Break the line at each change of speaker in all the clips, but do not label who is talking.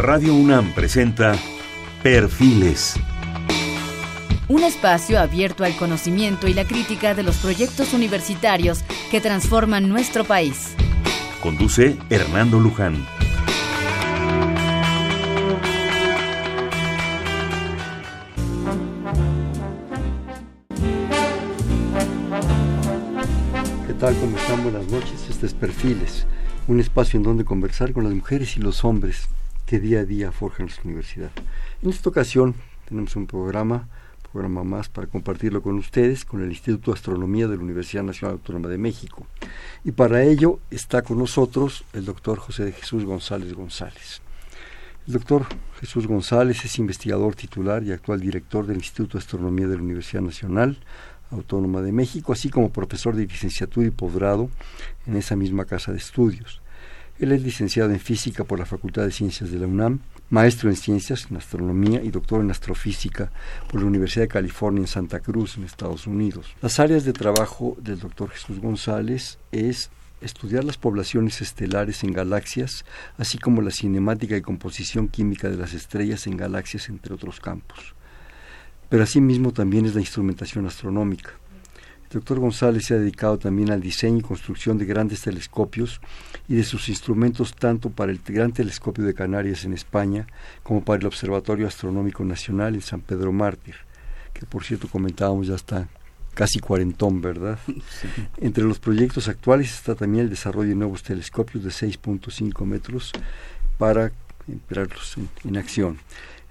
Radio UNAM presenta Perfiles.
Un espacio abierto al conocimiento y la crítica de los proyectos universitarios que transforman nuestro país.
Conduce Hernando Luján.
¿Qué tal? ¿Cómo están? Buenas noches. Este es Perfiles, un espacio en donde conversar con las mujeres y los hombres que día a día forjan nuestra universidad. En esta ocasión tenemos un programa, programa más para compartirlo con ustedes, con el Instituto de Astronomía de la Universidad Nacional Autónoma de México. Y para ello está con nosotros el doctor José de Jesús González González. El doctor Jesús González es investigador titular y actual director del Instituto de Astronomía de la Universidad Nacional Autónoma de México, así como profesor de licenciatura y posgrado en esa misma casa de estudios. Él es licenciado en física por la Facultad de Ciencias de la UNAM, maestro en ciencias en astronomía y doctor en astrofísica por la Universidad de California en Santa Cruz, en Estados Unidos. Las áreas de trabajo del doctor Jesús González es estudiar las poblaciones estelares en galaxias, así como la cinemática y composición química de las estrellas en galaxias, entre otros campos. Pero asimismo también es la instrumentación astronómica. El doctor González se ha dedicado también al diseño y construcción de grandes telescopios y de sus instrumentos tanto para el Gran Telescopio de Canarias en España como para el Observatorio Astronómico Nacional en San Pedro Mártir, que por cierto comentábamos ya está casi cuarentón, ¿verdad? Entre los proyectos actuales está también el desarrollo de nuevos telescopios de 6.5 metros para emplearlos en, en acción.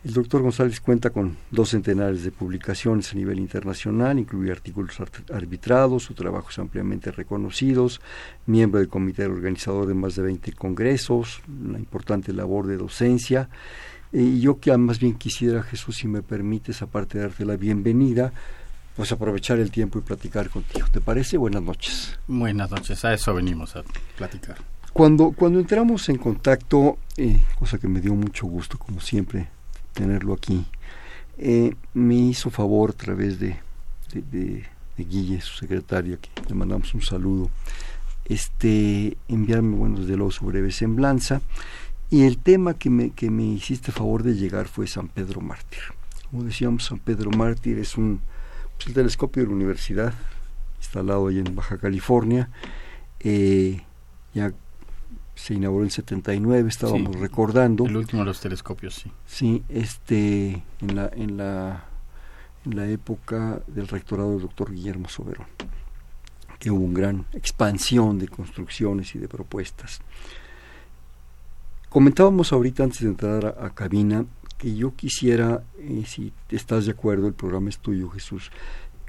El doctor González cuenta con dos centenares de publicaciones a nivel internacional, incluye artículos arbitrados, su trabajo es ampliamente reconocido, miembro del comité organizador de más de 20 congresos, una importante labor de docencia. Y yo que más bien quisiera, Jesús, si me permites, aparte de darte la bienvenida, pues aprovechar el tiempo y platicar contigo. ¿Te parece? Buenas noches.
Buenas noches, a eso venimos a platicar.
Cuando, cuando entramos en contacto, eh, cosa que me dio mucho gusto, como siempre, tenerlo aquí, eh, me hizo favor a través de, de, de, de, Guille, su secretaria, que le mandamos un saludo, este, enviarme, bueno, desde luego su breve semblanza, y el tema que me, que me hiciste favor de llegar fue San Pedro Mártir. Como decíamos, San Pedro Mártir es un pues, el telescopio de la universidad, instalado allá en Baja California, eh, ya se inauguró en 79, estábamos
Sí,
recordando.
El último de los telescopios, sí.
Sí, este, en la, en la, en la época del rectorado del doctor Guillermo Soberón, que hubo una gran expansión de construcciones y de propuestas. Comentábamos ahorita antes de entrar a, a cabina que yo quisiera, eh, si estás de acuerdo, el programa es tuyo, Jesús,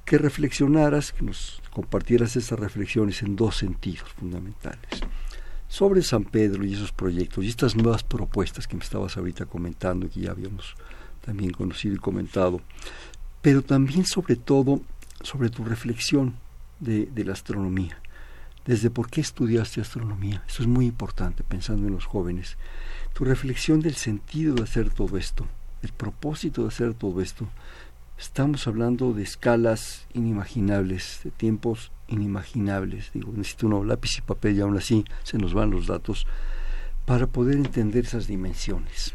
que reflexionaras, que nos compartieras esas reflexiones en dos sentidos fundamentales sobre San Pedro y esos proyectos y estas nuevas propuestas que me estabas ahorita comentando y que ya habíamos también conocido y comentado, pero también sobre todo sobre tu reflexión de, la astronomía, desde por qué estudiaste astronomía, eso es muy importante pensando en los jóvenes, tu reflexión del sentido de hacer todo esto, el propósito de hacer todo esto, estamos hablando de escalas inimaginables, de tiempos inimaginables. Digo, necesito un lápiz y papel y aún así se nos van los datos para poder entender esas dimensiones.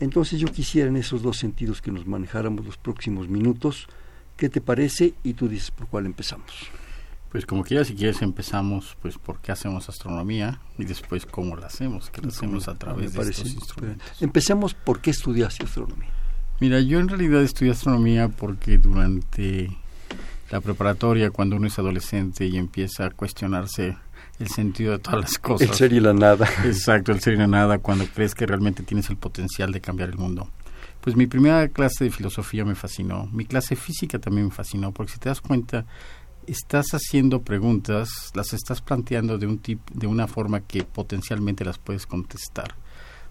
Entonces yo quisiera en esos dos sentidos que nos manejáramos los próximos minutos. ¿Qué te parece? Y tú dices por cuál empezamos.
Pues como quieras, si quieres empezamos pues por qué hacemos astronomía y después cómo la hacemos, que la hacemos a través de estos instrumentos.
Empecemos por qué estudiaste astronomía.
Mira, yo en realidad estudié astronomía porque durante la preparatoria, cuando uno es adolescente y empieza a cuestionarse el sentido de todas las cosas.
El ser y la nada.
Exacto, el ser y la nada, cuando crees que realmente tienes el potencial de cambiar el mundo. Pues mi primera clase de filosofía me fascinó, mi clase física también me fascinó, porque si te das cuenta, estás haciendo preguntas, las estás planteando de un tipo, de una forma que potencialmente las puedes contestar.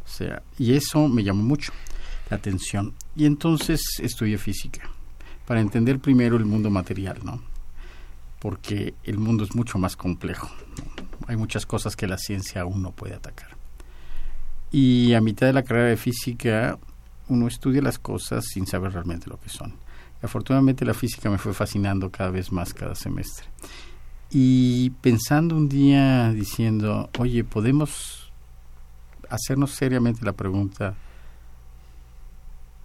O sea, y eso me llamó mucho la atención. Y entonces estudié física para entender primero el mundo material, ¿no? Porque el mundo es mucho más complejo. Hay muchas cosas que la ciencia aún no puede atacar. Y a mitad de la carrera de física uno estudia las cosas sin saber realmente lo que son. Afortunadamente la física me fue fascinando cada vez más cada semestre. Y pensando un día diciendo, oye, podemos hacernos seriamente la pregunta,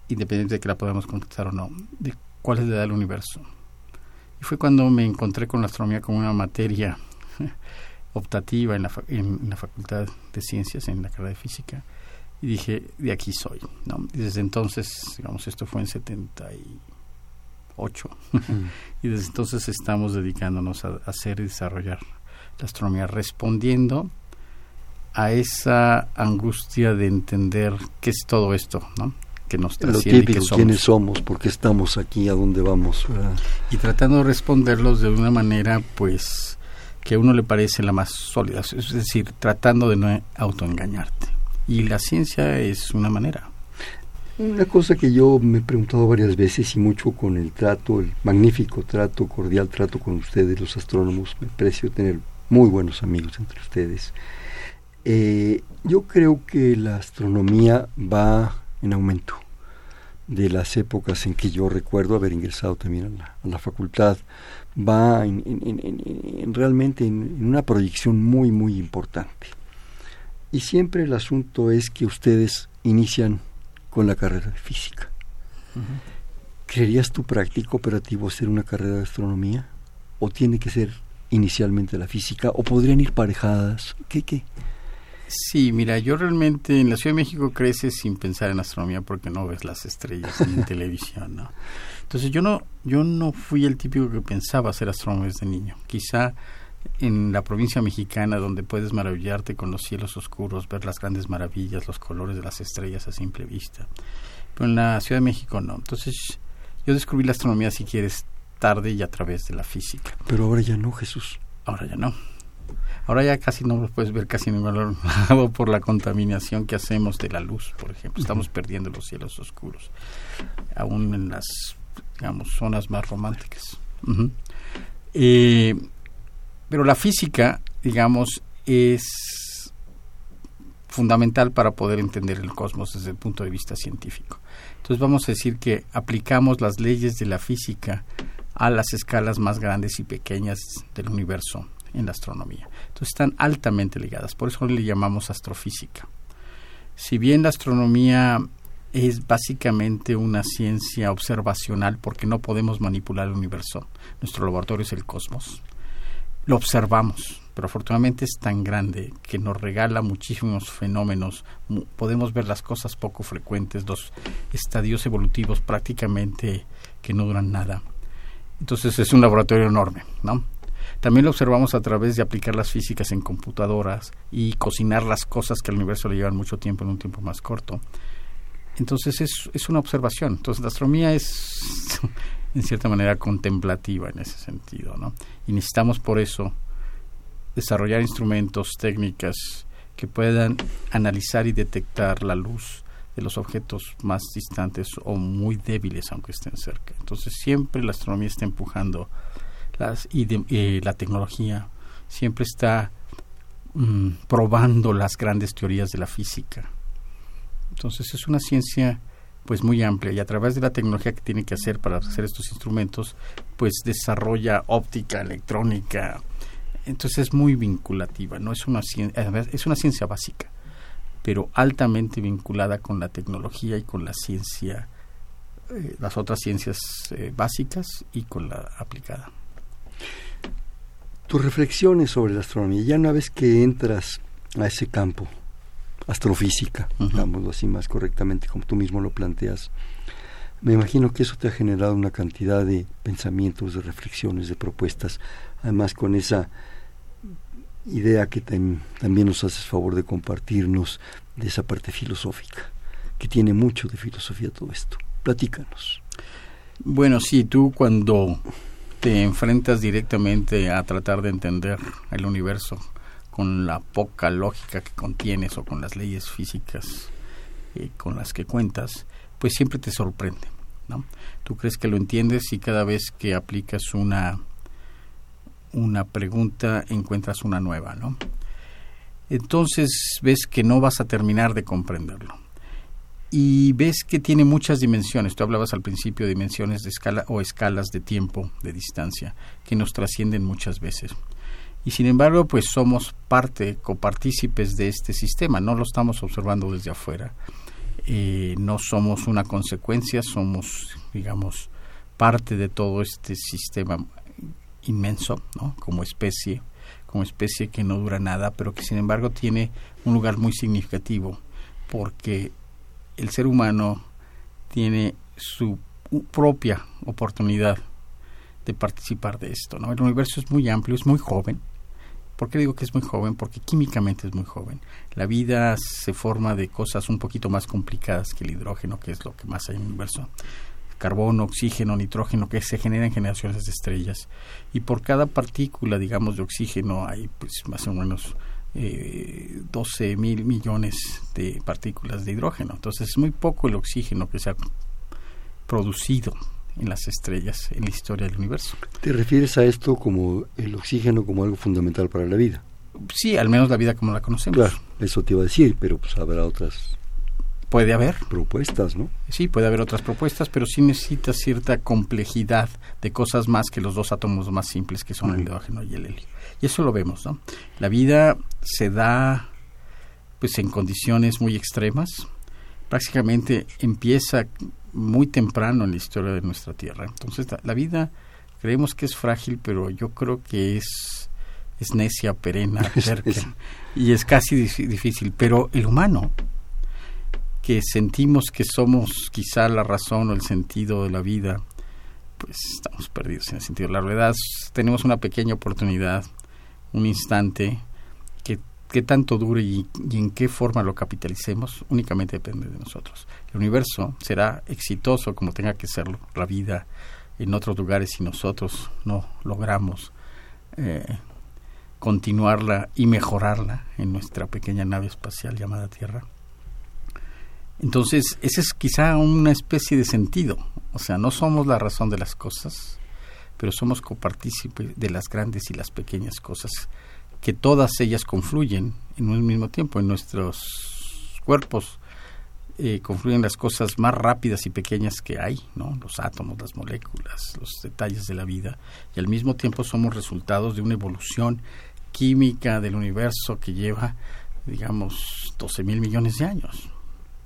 independiente de que la podamos contestar o no, de cuál es la edad del universo. Y fue cuando me encontré con la astronomía como una materia optativa en la, en la Facultad de Ciencias, en la carrera de Física, y dije, de aquí soy. ¿no? Y desde entonces, digamos, esto fue en 78, y desde entonces estamos dedicándonos a, hacer y desarrollar la astronomía, respondiendo a esa angustia de entender qué es todo esto, ¿no? Que nos trasciende.
Lo típico, somos. quiénes somos, por qué estamos aquí, a dónde vamos.
Y tratando de responderlos de una manera, pues, que a uno le parece la más sólida, es decir, tratando de no autoengañarte. Y la ciencia es una manera.
Una cosa que yo me he preguntado varias veces y mucho con el trato, el magnífico trato, cordial trato con ustedes, los astrónomos, me aprecio tener muy buenos amigos entre ustedes. Eh, yo creo que la astronomía va en aumento de las épocas en que yo recuerdo haber ingresado también a la, facultad, va en, realmente en, una proyección muy, muy importante. Y siempre el asunto es que ustedes inician con la carrera de física. ¿Creerías tú práctico operativo ser una carrera de astronomía? ¿O tiene que ser inicialmente la física? ¿O podrían ir parejadas? ¿Qué, qué?
Sí, mira, yo realmente en la Ciudad de México creces sin pensar en astronomía porque no ves las estrellas en televisión, ¿no? Entonces yo no, yo no fui el típico que pensaba ser astrónomo desde niño. Quizá en la provincia mexicana donde puedes maravillarte con los cielos oscuros, ver las grandes maravillas, los colores de las estrellas a simple vista. Pero en la Ciudad de México no. Entonces yo descubrí la astronomía, si quieres, tarde y a través de la física.
Pero ahora ya no, Jesús.
Ahora ya no. Ahora ya casi no lo puedes ver casi en ningún lado por la contaminación que hacemos de la luz, por ejemplo. Estamos perdiendo los cielos oscuros, aún en las, digamos, zonas más románticas. eh, pero la física, digamos, es fundamental para poder entender el cosmos desde el punto de vista científico. Entonces vamos a decir que aplicamos las leyes de la física a las escalas más grandes y pequeñas del universo en la astronomía. Entonces están altamente ligadas, por eso le llamamos astrofísica. Si bien la astronomía es básicamente una ciencia observacional porque no podemos manipular el universo, nuestro laboratorio es el cosmos, lo observamos, pero afortunadamente es tan grande que nos regala muchísimos fenómenos, podemos ver las cosas poco frecuentes, los estadios evolutivos prácticamente que no duran nada. Entonces es un laboratorio enorme, ¿no? También lo observamos a través de aplicar las físicas en computadoras y cocinar las cosas que al universo le llevan mucho tiempo en un tiempo más corto. Entonces es, es una observación. Entonces la astronomía es en cierta manera contemplativa en ese sentido, ¿no? Y necesitamos por eso desarrollar instrumentos, técnicas que puedan analizar y detectar la luz de los objetos más distantes o muy débiles aunque estén cerca. Entonces siempre la astronomía está empujando las, y eh, la tecnología, siempre está mm, probando las grandes teorías de la física. Entonces es una ciencia pues muy amplia y a través de la tecnología que tiene que hacer para hacer estos instrumentos, pues desarrolla óptica, electrónica. Entonces es muy vinculativa, no es una ciencia, es una ciencia básica, pero altamente vinculada con la tecnología y con la ciencia, eh, las otras ciencias eh, básicas y con la aplicada.
Tus reflexiones sobre la astronomía, ya una vez que entras a ese campo, astrofísica, digámoslo así más correctamente, como tú mismo lo planteas. Me imagino que eso te ha generado una cantidad de pensamientos, de reflexiones, de propuestas, además con esa idea que también nos haces favor de compartirnos de esa parte filosófica, que tiene mucho de filosofía todo esto. Platícanos.
Bueno, sí, tú cuando te enfrentas directamente a tratar de entender el universo, con la poca lógica que contienes o con las leyes físicas eh, con las que cuentas, pues siempre te sorprende. ¿no? Tú crees que lo entiendes y cada vez que aplicas una, una pregunta encuentras una nueva. ¿no? Entonces ves que no vas a terminar de comprenderlo. Y ves que tiene muchas dimensiones. Tú hablabas al principio de dimensiones de escala o escalas de tiempo, de distancia, que nos trascienden muchas veces. y sin embargo pues somos parte, copartícipes de este sistema, no lo estamos observando desde afuera, eh, no somos una consecuencia, somos digamos parte de todo este sistema inmenso, ¿no? Como especie, como especie que no dura nada, pero que sin embargo tiene un lugar muy significativo, porque el ser humano tiene su propia oportunidad de participar de esto. ¿no? El universo es muy amplio, es muy joven. ¿Por qué digo que es muy joven? Porque químicamente es muy joven. La vida se forma de cosas un poquito más complicadas que el hidrógeno, que es lo que más hay en el universo carbono, oxígeno, nitrógeno que se generan en generaciones de estrellas. Y por cada partícula, digamos, de oxígeno hay pues más o menos eh, 12 mil millones de partículas de hidrógeno. Entonces es muy poco el oxígeno que se ha producido en las estrellas en la historia del universo.
¿Te refieres a esto como el oxígeno como algo fundamental para la vida?
Sí, al menos la vida como la conocemos.
Claro, eso te iba a decir, pero pues habrá otras
Puede haber.
Propuestas, ¿no?
Sí, puede haber otras propuestas, pero sí necesita cierta complejidad de cosas más que los dos átomos más simples que son el hidrógeno y el helio. Y eso lo vemos, ¿no? La vida se da pues en condiciones muy extremas. Prácticamente empieza muy temprano en la historia de nuestra Tierra. Entonces, la, vida creemos que es frágil, pero yo creo que es es necia, perena, y es casi difícil. Pero el humano que sentimos que somos quizá la razón o el sentido de la vida, pues estamos perdidos en el sentido. La verdad, tenemos una pequeña oportunidad, un instante, que, tanto dure y, en qué forma lo capitalicemos, únicamente depende de nosotros. El universo será exitoso como tenga que serlo, la vida en otros lugares si nosotros no logramos eh, continuarla y mejorarla en nuestra pequeña nave espacial llamada Tierra entonces, ese es quizá una especie de sentido. O sea, no somos la razón de las cosas, pero somos copartícipes de las grandes y las pequeñas cosas, que todas ellas confluyen en un mismo tiempo. En nuestros cuerpos eh, confluyen las cosas más rápidas y pequeñas que hay, ¿no? Los átomos, las moléculas, los detalles de la vida. Y al mismo tiempo somos resultados de una evolución química del universo que lleva, digamos, 12 mil millones de años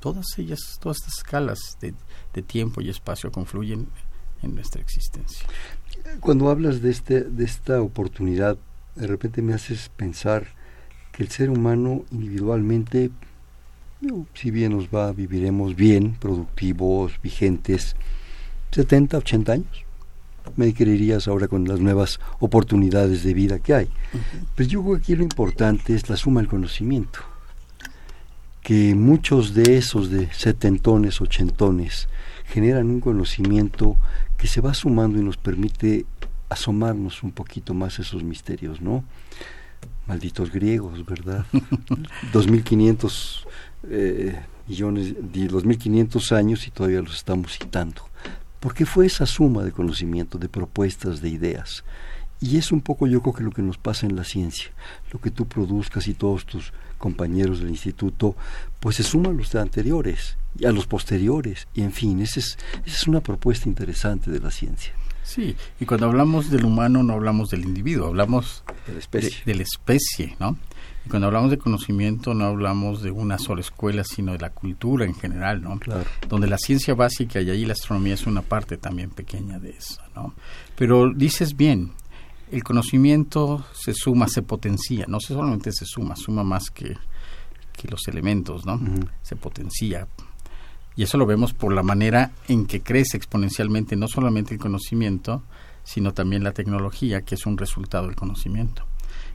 todas ellas, todas estas escalas de, tiempo y espacio confluyen en nuestra existencia.
Cuando hablas de, este, de esta oportunidad, de repente me haces pensar que el ser humano individualmente, si bien nos va, viviremos bien, productivos, vigentes, 70, 80 años. Me creerías ahora con las nuevas oportunidades de vida que hay. Pues yo creo que aquí lo importante es la suma del conocimiento que muchos de esos de setentones, ochentones, generan un conocimiento que se va sumando y nos permite asomarnos un poquito más a esos misterios, ¿no? Malditos griegos, ¿verdad? 2500 eh, millones, 2500 años y todavía los estamos citando. Porque fue esa suma de conocimiento, de propuestas, de ideas. Y es un poco yo creo que lo que nos pasa en la ciencia, lo que tú produzcas y todos tus compañeros del instituto, pues se suman los de anteriores y a los posteriores, y en fin, esa es, esa es una propuesta interesante de la ciencia.
Sí, y cuando hablamos del humano no hablamos del individuo, hablamos de la especie, de, la especie ¿no? Y cuando hablamos de conocimiento no hablamos de una sola escuela, sino de la cultura en general, ¿no?
Claro.
Donde la ciencia básica y ahí la astronomía es una parte también pequeña de eso, ¿no? Pero dices bien, el conocimiento se suma, se potencia, no solamente se suma, suma más que, que los elementos, ¿no? Se potencia. Y eso lo vemos por la manera en que crece exponencialmente no solamente el conocimiento, sino también la tecnología, que es un resultado del conocimiento.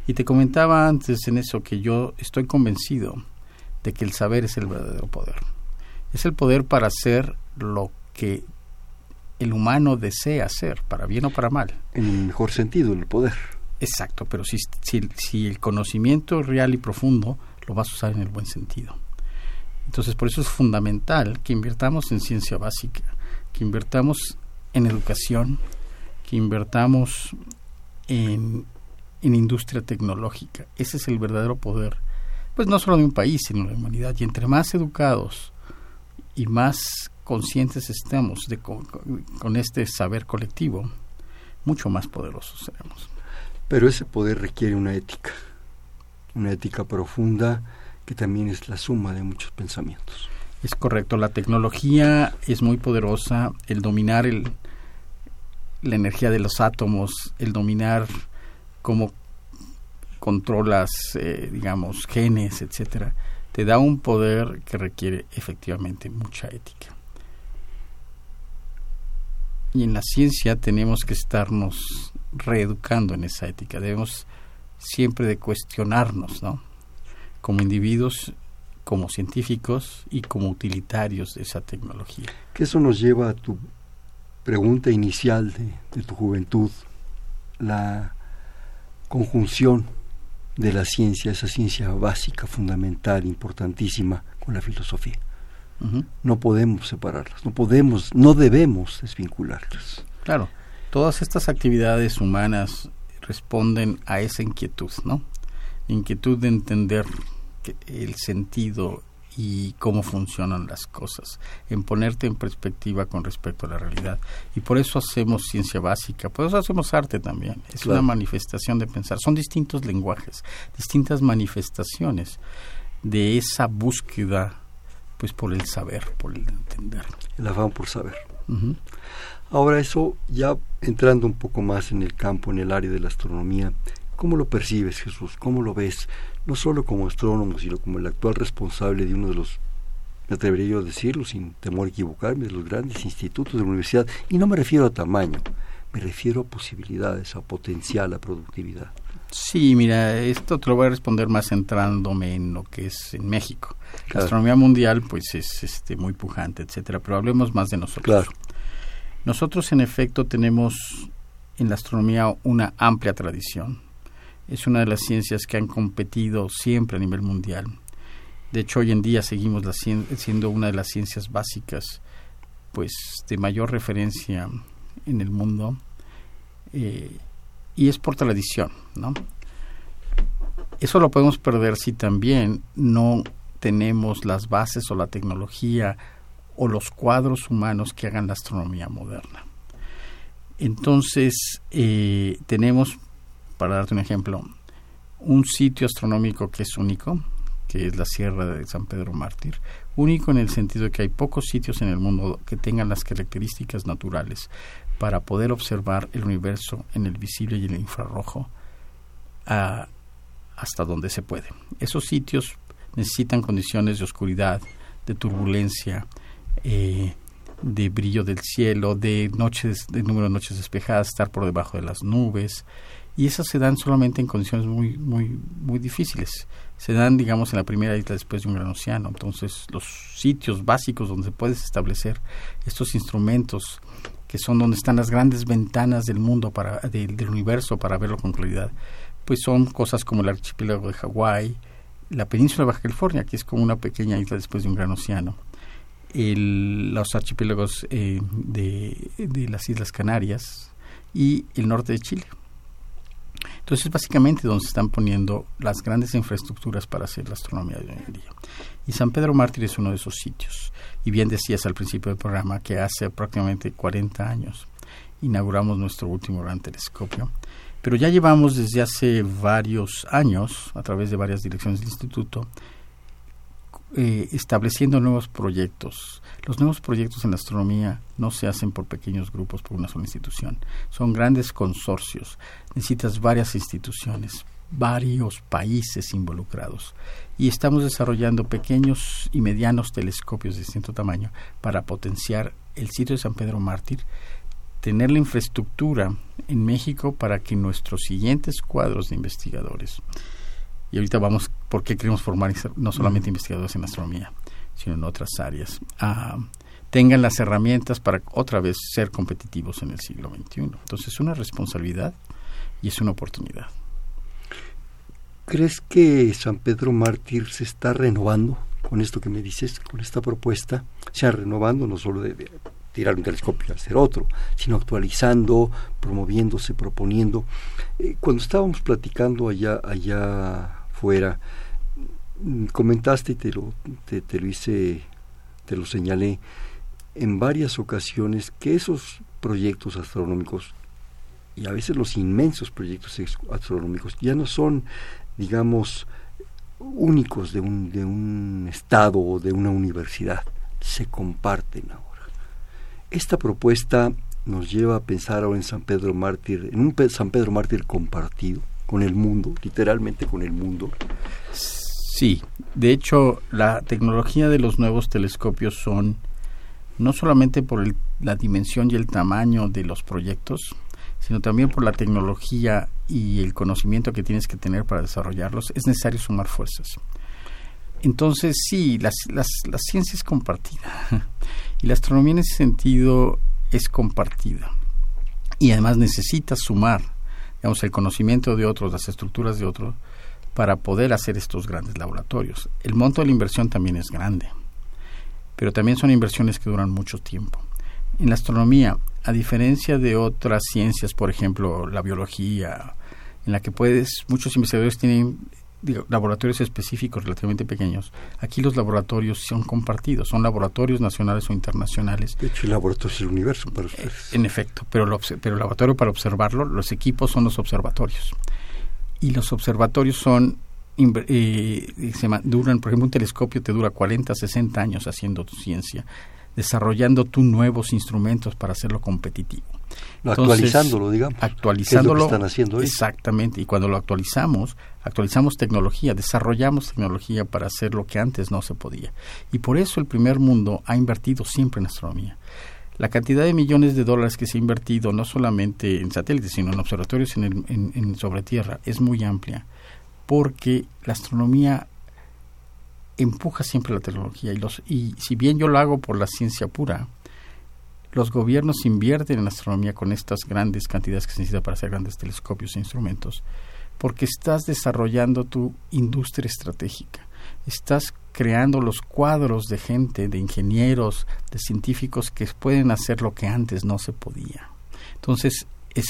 Y te comentaba antes en eso que yo estoy convencido de que el saber es el verdadero poder. Es el poder para hacer lo que el humano desea hacer, para bien o para mal.
En el mejor sentido, el poder.
Exacto, pero si, si, si el conocimiento real y profundo, lo vas a usar en el buen sentido. Entonces, por eso es fundamental que invirtamos en ciencia básica, que invirtamos en educación, que invertamos en, en industria tecnológica. Ese es el verdadero poder, pues no solo de un país, sino de la humanidad. Y entre más educados y más conscientes estemos de, con, este saber colectivo, mucho más poderosos seremos.
Pero ese poder requiere una ética, una ética profunda que también es la suma de muchos pensamientos.
Es correcto, la tecnología es muy poderosa, el dominar el, la energía de los átomos, el dominar cómo controlas, eh, digamos, genes, etcétera, te da un poder que requiere efectivamente mucha ética. Y en la ciencia tenemos que estarnos reeducando en esa ética. Debemos siempre de cuestionarnos, ¿no? Como individuos, como científicos y como utilitarios de esa tecnología.
Que eso nos lleva a tu pregunta inicial de, de tu juventud, la conjunción de la ciencia, esa ciencia básica, fundamental, importantísima, con la filosofía. No podemos separarlas, no podemos, no debemos desvincularlas.
Claro, todas estas actividades humanas responden a esa inquietud, ¿no? Inquietud de entender el sentido y cómo funcionan las cosas, en ponerte en perspectiva con respecto a la realidad. Y por eso hacemos ciencia básica, por eso hacemos arte también. Es una manifestación de pensar. Son distintos lenguajes, distintas manifestaciones de esa búsqueda, pues por el saber, por el entender.
El afán por saber. Ahora eso, ya entrando un poco más en el campo, en el área de la astronomía, ¿cómo lo percibes Jesús? ¿Cómo lo ves? no solo como astrónomo, sino como el actual responsable de uno de los, me atrevería yo a decirlo sin temor a equivocarme, de los grandes institutos de la universidad. Y no me refiero a tamaño, me refiero a posibilidades, a potencial, a productividad.
Sí, mira, esto te lo voy a responder más centrándome en lo que es en México. La astronomía mundial, pues es este, muy pujante, etcétera, pero hablemos más de nosotros.
Claro.
Nosotros, en efecto, tenemos en la astronomía una amplia tradición es una de las ciencias que han competido siempre a nivel mundial. De hecho, hoy en día seguimos la, siendo una de las ciencias básicas, pues de mayor referencia en el mundo, eh, y es por tradición, ¿no? Eso lo podemos perder si también no tenemos las bases o la tecnología o los cuadros humanos que hagan la astronomía moderna. Entonces, eh, tenemos para darte un ejemplo, un sitio astronómico que es único, que es la Sierra de San Pedro Mártir, único en el sentido de que hay pocos sitios en el mundo que tengan las características naturales para poder observar el universo en el visible y el infrarrojo hasta donde se puede. Esos sitios necesitan condiciones de oscuridad, de turbulencia, eh, de brillo del cielo, de noches, de número de noches despejadas, estar por debajo de las nubes, y esas se dan solamente en condiciones muy muy muy difíciles se dan digamos en la primera isla después de un gran océano entonces los sitios básicos donde puedes establecer estos instrumentos que son donde están las grandes ventanas del mundo para del universo para verlo con claridad pues son cosas como el archipiélago de Hawái la península de Baja California que es como una pequeña isla después de un gran océano los archipiélagos eh, de, de las Islas Canarias y el norte de Chile entonces, básicamente donde se están poniendo las grandes infraestructuras para hacer la astronomía de hoy en día. Y San Pedro Mártir es uno de esos sitios. Y bien decías al principio del programa que hace aproximadamente 40 años inauguramos nuestro último gran telescopio. Pero ya llevamos desde hace varios años, a través de varias direcciones del instituto, eh, estableciendo nuevos proyectos. Los nuevos proyectos en la astronomía no se hacen por pequeños grupos, por una sola institución. Son grandes consorcios. Necesitas varias instituciones, varios países involucrados. Y estamos desarrollando pequeños y medianos telescopios de distinto tamaño para potenciar el sitio de San Pedro Mártir, tener la infraestructura en México para que nuestros siguientes cuadros de investigadores y ahorita vamos por qué queremos formar no solamente investigadores en astronomía, sino en otras áreas. Ah, tengan las herramientas para otra vez ser competitivos en el siglo XXI. Entonces es una responsabilidad y es una oportunidad.
¿Crees que San Pedro Mártir se está renovando con esto que me dices, con esta propuesta? Se sea, renovando no solo de, tirar un telescopio y hacer otro, sino actualizando, promoviéndose, proponiendo. Eh, cuando estábamos platicando allá, allá fuera. Comentaste y te lo, te, lo hice, te lo señalé en varias ocasiones que esos proyectos astronómicos y a veces los inmensos proyectos astronómicos ya no son, digamos, únicos de un, de un estado o de una universidad, se comparten ahora. Esta propuesta nos lleva a pensar ahora en San Pedro Mártir, en un San Pedro Mártir compartido con el mundo, literalmente con el mundo.
Sí, de hecho la tecnología de los nuevos telescopios son no solamente por la dimensión y el tamaño de los proyectos, sino también por la tecnología y el conocimiento que tienes que tener para desarrollarlos, es necesario sumar fuerzas. Entonces, sí, la ciencia es compartida y la astronomía en ese sentido es compartida. Y además necesita sumar, digamos, el conocimiento de otros, las estructuras de otros, para poder hacer estos grandes laboratorios. El monto de la inversión también es grande, pero también son inversiones que duran mucho tiempo. En la astronomía, a diferencia de otras ciencias, por ejemplo, la biología, en la que puedes, muchos investigadores tienen laboratorios específicos relativamente pequeños. Aquí los laboratorios son compartidos, son laboratorios nacionales o internacionales.
De hecho, el laboratorio es el universo para ustedes.
En efecto, pero, pero el laboratorio para observarlo, los equipos son los observatorios. Y los observatorios son eh, se duran, por ejemplo, un telescopio te dura 40, 60 años haciendo tu ciencia, desarrollando tú nuevos instrumentos para hacerlo competitivo.
Actualizándolo, digamos.
Actualizándolo.
están haciendo
Exactamente. Y cuando lo actualizamos, actualizamos tecnología, desarrollamos tecnología para hacer lo que antes no se podía. Y por eso el primer mundo ha invertido siempre en astronomía. La cantidad de millones de dólares que se ha invertido no solamente en satélites, sino en observatorios en sobre tierra es muy amplia porque la astronomía empuja siempre la tecnología y, los, y si bien yo lo hago por la ciencia pura, los gobiernos invierten en astronomía con estas grandes cantidades que se necesitan para hacer grandes telescopios e instrumentos, porque estás desarrollando tu industria estratégica, estás creando los cuadros de gente, de ingenieros, de científicos que pueden hacer lo que antes no se podía. Entonces, es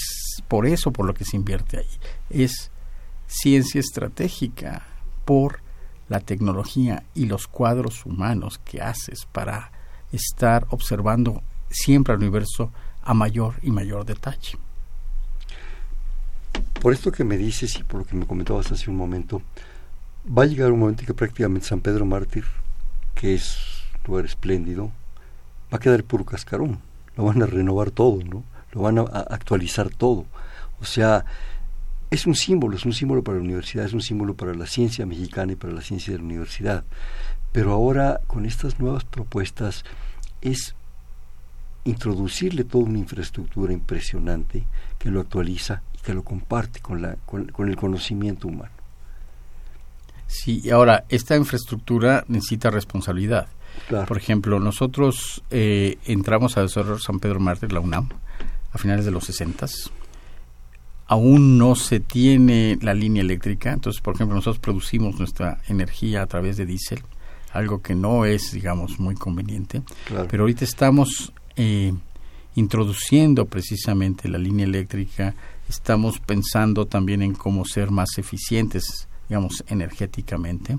por eso por lo que se invierte ahí. Es ciencia estratégica por la tecnología y los cuadros humanos que haces para estar observando siempre al universo a mayor y mayor detalle.
Por esto que me dices y por lo que me comentabas hace un momento, va a llegar un momento en que prácticamente San Pedro Mártir, que es un lugar espléndido, va a quedar puro cascarón. Lo van a renovar todo, ¿no? Lo van a actualizar todo. O sea, es un símbolo, es un símbolo para la universidad, es un símbolo para la ciencia mexicana y para la ciencia de la universidad. Pero ahora con estas nuevas propuestas es introducirle toda una infraestructura impresionante que lo actualiza y que lo comparte con, la, con, el conocimiento humano.
Sí, y ahora esta infraestructura necesita responsabilidad. Por ejemplo, nosotros eh, entramos a desarrollar San Pedro Mártir, la UNAM, a finales de los 60 aún no se tiene la línea eléctrica. Entonces, por ejemplo, nosotros producimos nuestra energía a través de diésel, algo que no es, digamos, muy conveniente. Pero ahorita estamos eh, introduciendo precisamente la línea eléctrica, estamos pensando también en cómo ser más eficientes, digamos, energéticamente.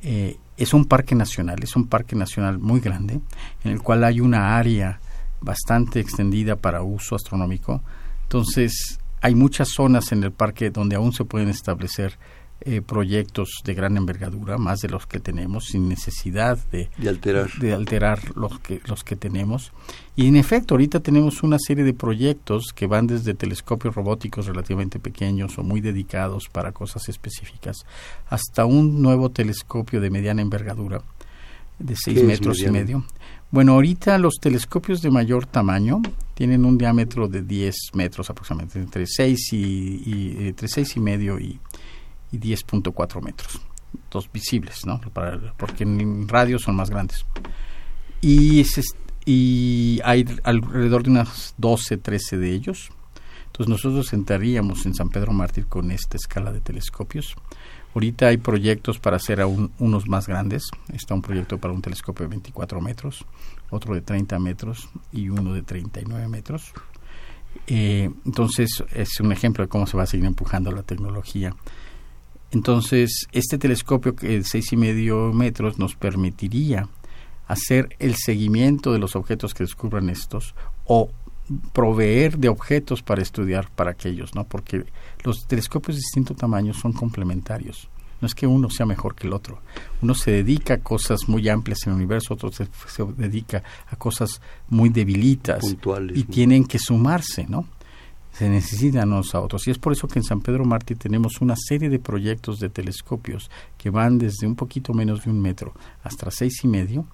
Eh, es un parque nacional, es un parque nacional muy grande, en el cual hay una área bastante extendida para uso astronómico. Entonces, hay muchas zonas en el parque donde aún se pueden establecer eh, proyectos de gran envergadura, más de los que tenemos, sin necesidad de,
alterar,
de alterar los, que, los que tenemos. Y en efecto, ahorita tenemos una serie de proyectos que van desde telescopios robóticos relativamente pequeños o muy dedicados para cosas específicas, hasta un nuevo telescopio de mediana envergadura de seis metros y medio. Bueno, ahorita los telescopios de mayor tamaño tienen un diámetro de 10 metros aproximadamente, entre 6 y, entre 6 y medio y, y 10.4 metros. Dos visibles, ¿no? porque en radio son más grandes. Y, es, y hay alrededor de unas 12, 13 de ellos. Entonces nosotros entraríamos en San Pedro Mártir con esta escala de telescopios. Ahorita hay proyectos para hacer aún unos más grandes. Está un proyecto para un telescopio de 24 metros, otro de 30 metros y uno de 39 metros. Eh, entonces es un ejemplo de cómo se va a seguir empujando la tecnología. Entonces este telescopio que de seis y medio metros nos permitiría hacer el seguimiento de los objetos que descubran estos o proveer de objetos para estudiar para aquellos, ¿no? Porque los telescopios de distinto tamaño son complementarios. No es que uno sea mejor que el otro. Uno se dedica a cosas muy amplias en el universo, otro se, dedica a cosas muy debilitas
Puntuales,
y tienen que sumarse, ¿no? Se necesitan unos a otros. Y es por eso que en San Pedro Mártir tenemos una serie de proyectos de telescopios que van desde un poquito menos de un metro hasta seis y medio,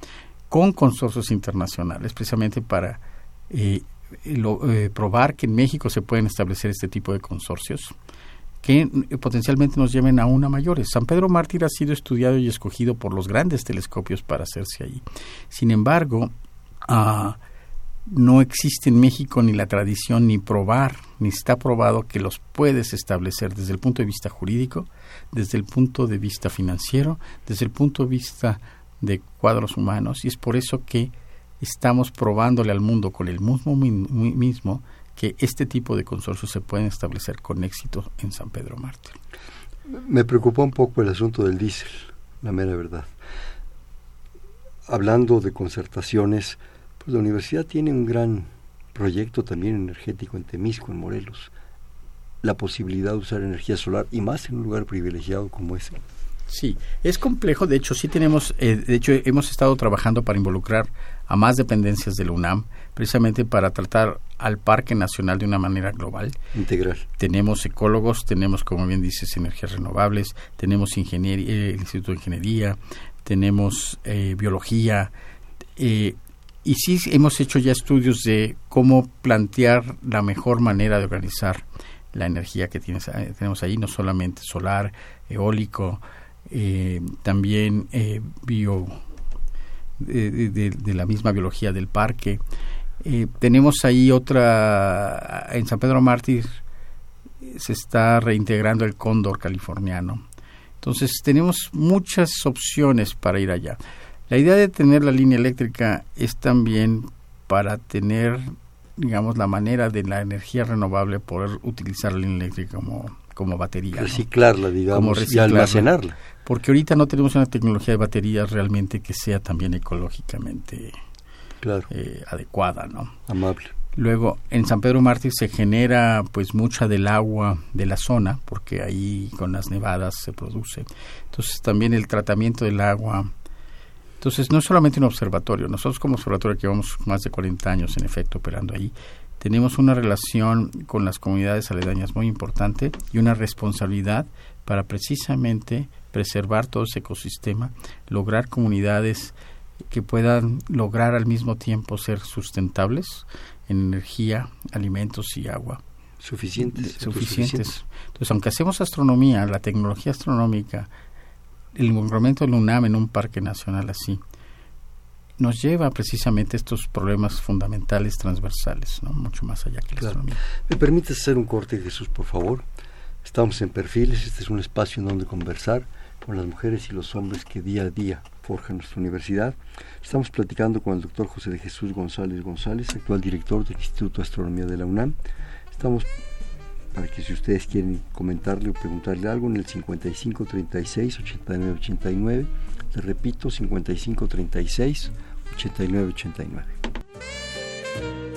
con consorcios internacionales, precisamente para eh, eh, probar que en México se pueden establecer este tipo de consorcios que eh, potencialmente nos lleven a una mayores. San Pedro Mártir ha sido estudiado y escogido por los grandes telescopios para hacerse ahí. Sin embargo, ah, no existe en México ni la tradición ni probar, ni está probado que los puedes establecer desde el punto de vista jurídico, desde el punto de vista financiero, desde el punto de vista de cuadros humanos, y es por eso que estamos probándole al mundo con el mismo, mismo que este tipo de consorcios se pueden establecer con éxito en San Pedro Mártir.
Me preocupó un poco el asunto del diésel, la mera verdad. Hablando de concertaciones, pues la universidad tiene un gran proyecto también energético en Temisco, en Morelos. La posibilidad de usar energía solar y más en un lugar privilegiado como ese.
Sí, es complejo. De hecho, sí tenemos, eh, de hecho, hemos estado trabajando para involucrar a más dependencias de la UNAM, precisamente para tratar al Parque Nacional de una manera global.
Integral.
Tenemos ecólogos, tenemos, como bien dices, energías renovables, tenemos ingeniería, eh, el Instituto de Ingeniería, tenemos eh, biología. Y sí hemos hecho ya estudios de cómo plantear la mejor manera de organizar la energía que tienes, tenemos ahí, no solamente solar, eólico, eh, también eh, bio de, la misma biología del parque. Eh, tenemos ahí otra, en San Pedro Mártir se está reintegrando el cóndor californiano. Entonces tenemos muchas opciones para ir allá. La idea de tener la línea eléctrica es también para tener, digamos, la manera de la energía renovable poder utilizar la línea eléctrica como, como batería.
Reciclarla, digamos, y almacenarla
porque ahorita no tenemos una tecnología de baterías realmente que sea también ecológicamente eh, adecuada, ¿no?
Amable.
Luego, en San Pedro Mártir se genera pues mucha del agua de la zona, porque ahí con las nevadas se produce. Entonces, también el tratamiento del agua. Entonces, no es solamente un observatorio. Nosotros como observatorio que llevamos más de 40 años, en efecto, operando ahí, tenemos una relación con las comunidades aledañas muy importante y una responsabilidad para precisamente preservar todo ese ecosistema, lograr comunidades que puedan lograr al mismo tiempo ser sustentables en energía, alimentos y agua.
Suficientes.
Suficientes. Entonces, aunque hacemos astronomía, la tecnología astronómica, el involucramiento de la UNAM en un parque nacional así, nos lleva precisamente a estos problemas fundamentales transversales, ¿no? mucho más allá que la astronomía.
¿Me permites hacer un corte, Jesús, por favor? Estamos en Perfiles, este es un espacio en donde conversar con las mujeres y los hombres que día a día forjan nuestra universidad. Estamos platicando con el doctor José de Jesús González González, actual director del Instituto de Astronomía de la UNAM. Estamos para que si ustedes quieren comentarle o preguntarle algo en el 5536 8989, le repito 5536 8989.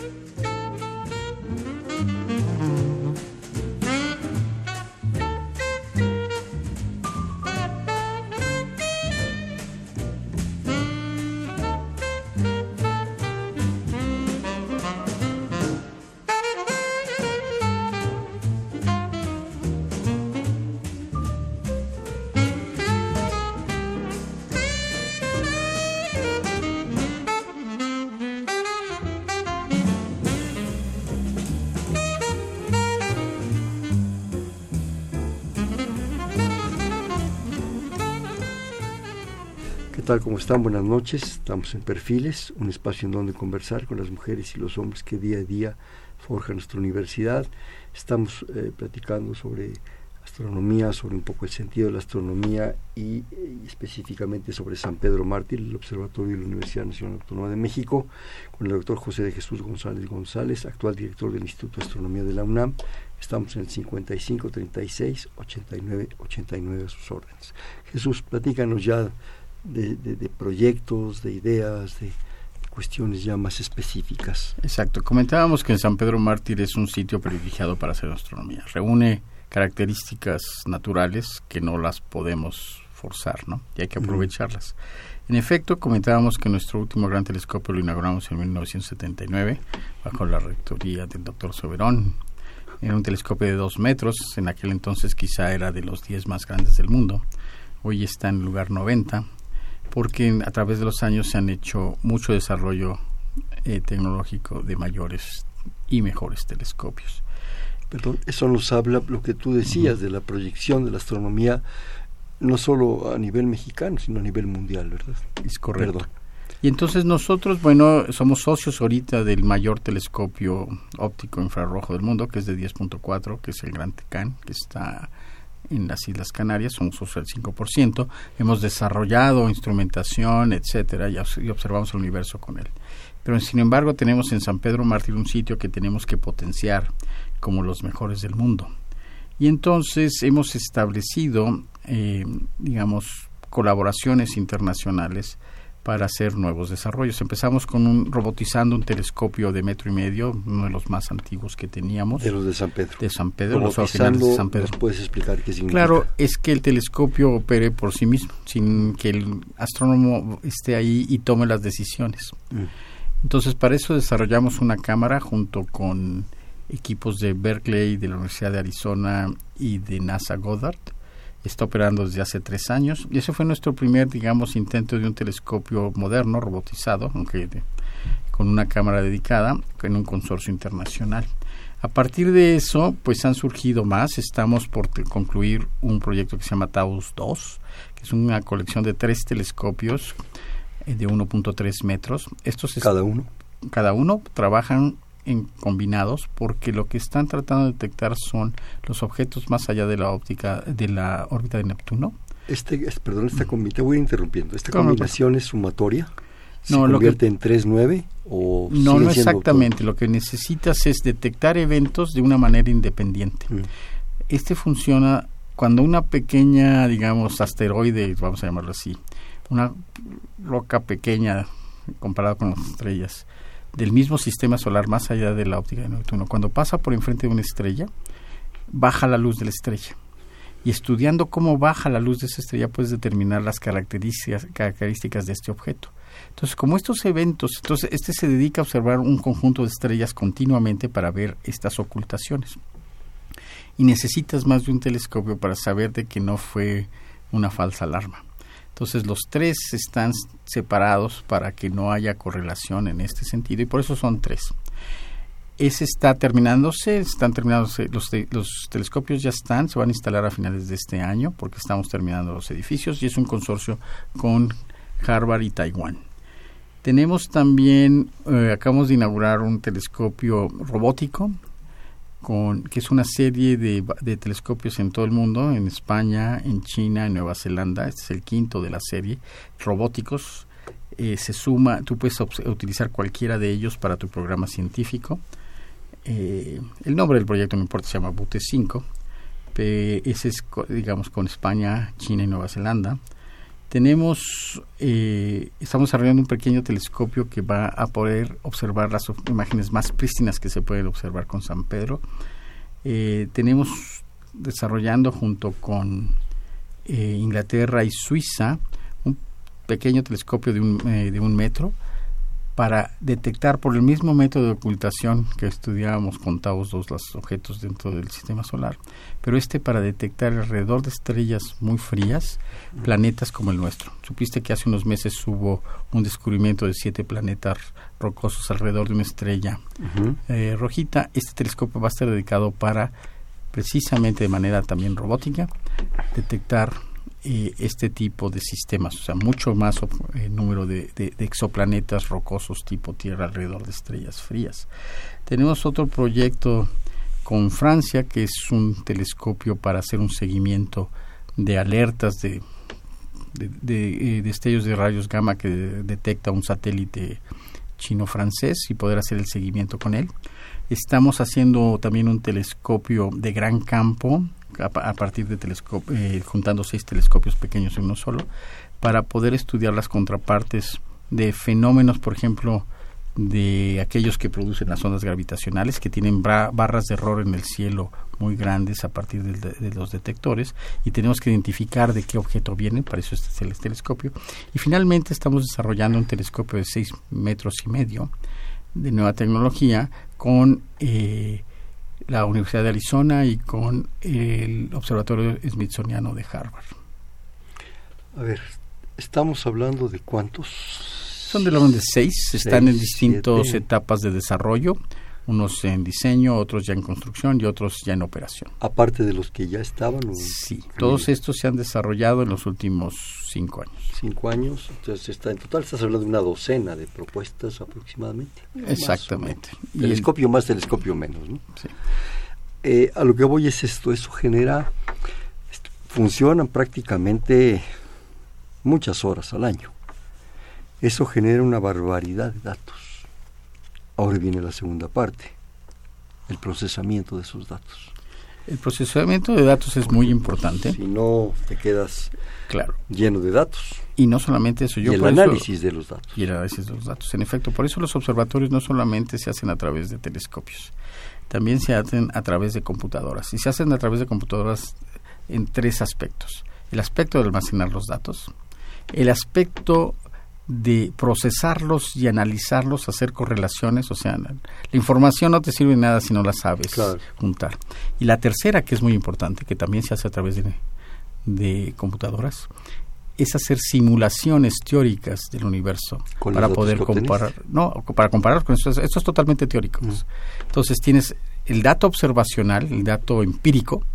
Tal? ¿Cómo están? Buenas noches. Estamos en Perfiles, un espacio en donde conversar con las mujeres y los hombres que día a día forjan nuestra universidad. Estamos eh, platicando sobre astronomía, sobre un poco el sentido de la astronomía y, específicamente sobre San Pedro Mártir, el Observatorio de la Universidad Nacional Autónoma de México, con el doctor José de Jesús González González, actual director del Instituto de Astronomía de la UNAM. Estamos en el 55 36 89 89 a sus órdenes. Jesús, platícanos ya de, proyectos, de ideas, de cuestiones ya más específicas.
Exacto. Comentábamos que San Pedro Mártir es un sitio privilegiado para hacer astronomía. Reúne características naturales que no las podemos forzar, ¿no? Y hay que aprovecharlas. En efecto, comentábamos que nuestro último gran telescopio lo inauguramos en 1979 bajo la rectoría del doctor Soberón. Era un telescopio de dos metros, en aquel entonces quizá era de los diez más grandes del mundo. Hoy está en el lugar 90, porque a través de los años se han hecho mucho desarrollo eh, tecnológico de mayores y mejores telescopios.
Perdón, eso nos habla lo que tú decías de la proyección de la astronomía no solo a nivel mexicano, sino a nivel mundial, ¿verdad?
Es correcto. Y entonces nosotros, bueno, somos socios ahorita del mayor telescopio óptico infrarrojo del mundo, que es de 10.4, que es el Gran Tecán, que está en las Islas Canarias, somos socios del 5%. Hemos desarrollado instrumentación, etcétera, y, observamos el universo con él. Pero sin embargo, tenemos en San Pedro Mártir un sitio que tenemos que potenciar como los mejores del mundo. Y entonces hemos establecido eh, digamos, colaboraciones internacionales para hacer nuevos desarrollos. Empezamos con un robotizando un telescopio de metro y medio, uno de los más antiguos que teníamos.
De los de San Pedro.
De San Pedro,
los originales de San Pedro. puedes explicar qué significa?
Claro, es que el telescopio opere por sí mismo, sin que el astrónomo esté ahí y tome las decisiones. Mm. Entonces, para eso desarrollamos una cámara junto con equipos de Berkeley, de la Universidad de Arizona y de NASA Goddard está operando desde hace tres años y ese fue nuestro primer, digamos, intento de un telescopio moderno, robotizado, aunque con una cámara dedicada en un consorcio internacional. A partir de eso, pues han surgido más. Estamos por concluir un proyecto que se llama Taos 2, que es una colección de tres telescopios eh, de 1.3 metros. Estos
cada uno.
Cada uno trabajan en combinados porque lo que están tratando de detectar son los objetos más allá de la óptica de la órbita de Neptuno.
Este, perdón, esta te voy interrumpiendo. ¿Esta combinación es sumatoria? ¿Se no, convierte en 3-9 o
No, no exactamente. Lo que necesitas es detectar eventos de una manera independiente. Mm. Este funciona cuando una pequeña, digamos, asteroide, vamos a llamarlo así, una roca pequeña comparada con las estrellas, del mismo sistema solar más allá de la óptica de Neptuno. Cuando pasa por enfrente de una estrella, baja la luz de la estrella. Y estudiando cómo baja la luz de esa estrella puedes determinar las características, características de este objeto. Entonces, como estos eventos, entonces este se dedica a observar un conjunto de estrellas continuamente para ver estas ocultaciones. Y necesitas más de un telescopio para saber de que no fue una falsa alarma. Entonces los tres están separados para que no haya correlación en este sentido y por eso son tres. Ese está terminándose, están terminándose, los, telescopios ya están, se van a instalar a finales de este año porque estamos terminando los edificios y es un consorcio con Harvard y Taiwán. Tenemos también, eh, acabamos de inaugurar un telescopio robótico con, que es una serie de, telescopios en todo el mundo, en España, en China, en Nueva Zelanda. Este es el quinto de la serie, robóticos. Eh, se suma, tú puedes utilizar cualquiera de ellos para tu programa científico. Eh, el nombre del proyecto no importa, se llama Bute 5. ese es, digamos, con España, China y Nueva Zelanda. Tenemos, eh, estamos desarrollando un pequeño telescopio que va a poder observar las imágenes más prístinas que se pueden observar con San Pedro. Eh, tenemos desarrollando junto con eh, Inglaterra y Suiza un pequeño telescopio de un, de un metro para detectar por el mismo método de ocultación que estudiábamos con Taos 2 los objetos dentro del sistema solar, pero este para detectar alrededor de estrellas muy frías planetas como el nuestro. Supiste que hace unos meses hubo un descubrimiento de siete planetas rocosos alrededor de una estrella eh, rojita. Este telescopio va a estar dedicado para precisamente de manera también robótica detectar este tipo de sistemas, o sea, mucho más eh, número de, exoplanetas rocosos tipo Tierra alrededor de estrellas frías. Tenemos otro proyecto con Francia, que es un telescopio para hacer un seguimiento de alertas de, de, eh, destellos de rayos gamma que detecta un satélite chino-francés y poder hacer el seguimiento con él. Estamos haciendo también un telescopio de gran campo a, partir de telescopios, eh, juntando seis telescopios pequeños en uno solo, para poder estudiar las contrapartes de fenómenos, por ejemplo, de aquellos que producen las ondas gravitacionales, que tienen barras de error en el cielo muy grandes a partir de, los detectores, y tenemos que identificar de qué objeto vienen, para eso este es el telescopio. Y finalmente estamos desarrollando un telescopio de 6 metros y medio de nueva tecnología con eh, la Universidad de Arizona y con el Observatorio Smithsoniano de Harvard.
A ver, estamos hablando de cuántos
son de la de seis, están en distintas etapas de desarrollo, unos en diseño, otros ya en construcción y otros ya en operación.
Aparte de los que ya estaban.
Sí, todos estos se han desarrollado en los últimos cinco años.
Cinco años, entonces está en total estás hablando de una docena de propuestas aproximadamente.
Exactamente.
telescopio más, telescopio menos, ¿no? Sí. Eh, a lo que voy es esto, eso genera, funcionan prácticamente muchas horas al año. Eso genera una barbaridad de datos. Ahora viene la segunda parte, el procesamiento de esos datos.
El procesamiento de datos es muy importante.
Si no, te quedas claro. lleno de datos.
Y no solamente eso, yo
y el análisis de los datos.
Y el análisis de los datos. En efecto, por eso los observatorios no solamente se hacen a través de telescopios, también se hacen a través de computadoras. Y se hacen a través de computadoras en tres aspectos. El aspecto de almacenar los datos, el aspecto de procesarlos y analizarlos, hacer correlaciones, o sea, la, información no te sirve de nada si no la sabes juntar. Y la tercera, que es muy importante, que también se hace a través de, computadoras, es hacer simulaciones teóricas del universo para poder comparar, no, para comparar con esto, esto es totalmente teórico. Entonces tienes el dato observacional, el dato empírico,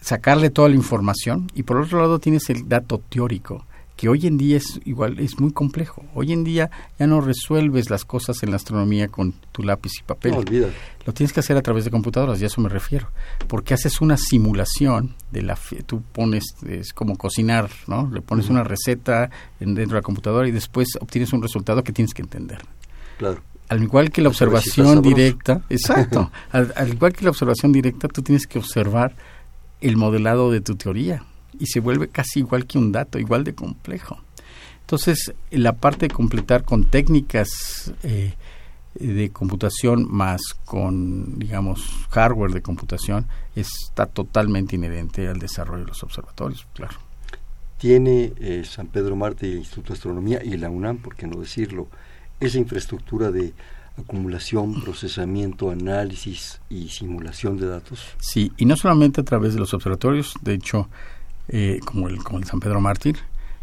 sacarle toda la información y por otro lado tienes el dato teórico que hoy en día es igual, es muy complejo. Hoy en día ya no resuelves las cosas en la astronomía con tu lápiz y papel.
No,
Lo tienes que hacer a través de computadoras, y a eso me refiero. Porque haces una simulación de la... Tú pones, es como cocinar, ¿no? Le pones una receta dentro de la computadora y después obtienes un resultado que tienes que entender.
Claro.
Al igual que la observación directa, exacto, al igual que la observación directa, tú tienes que observar el modelado de tu teoría y se vuelve casi igual que un dato, igual de complejo. Entonces, la parte de completar con técnicas eh, de computación más con, digamos, hardware de computación está totalmente inherente al desarrollo de los observatorios, claro.
Tiene eh, San Pedro Marte, el Instituto de Astronomía y la UNAM, por qué no decirlo, esa infraestructura de acumulación, procesamiento, análisis y simulación de datos.
Sí, y no solamente a través de los observatorios, de hecho, eh, como, el, San Pedro Mártir.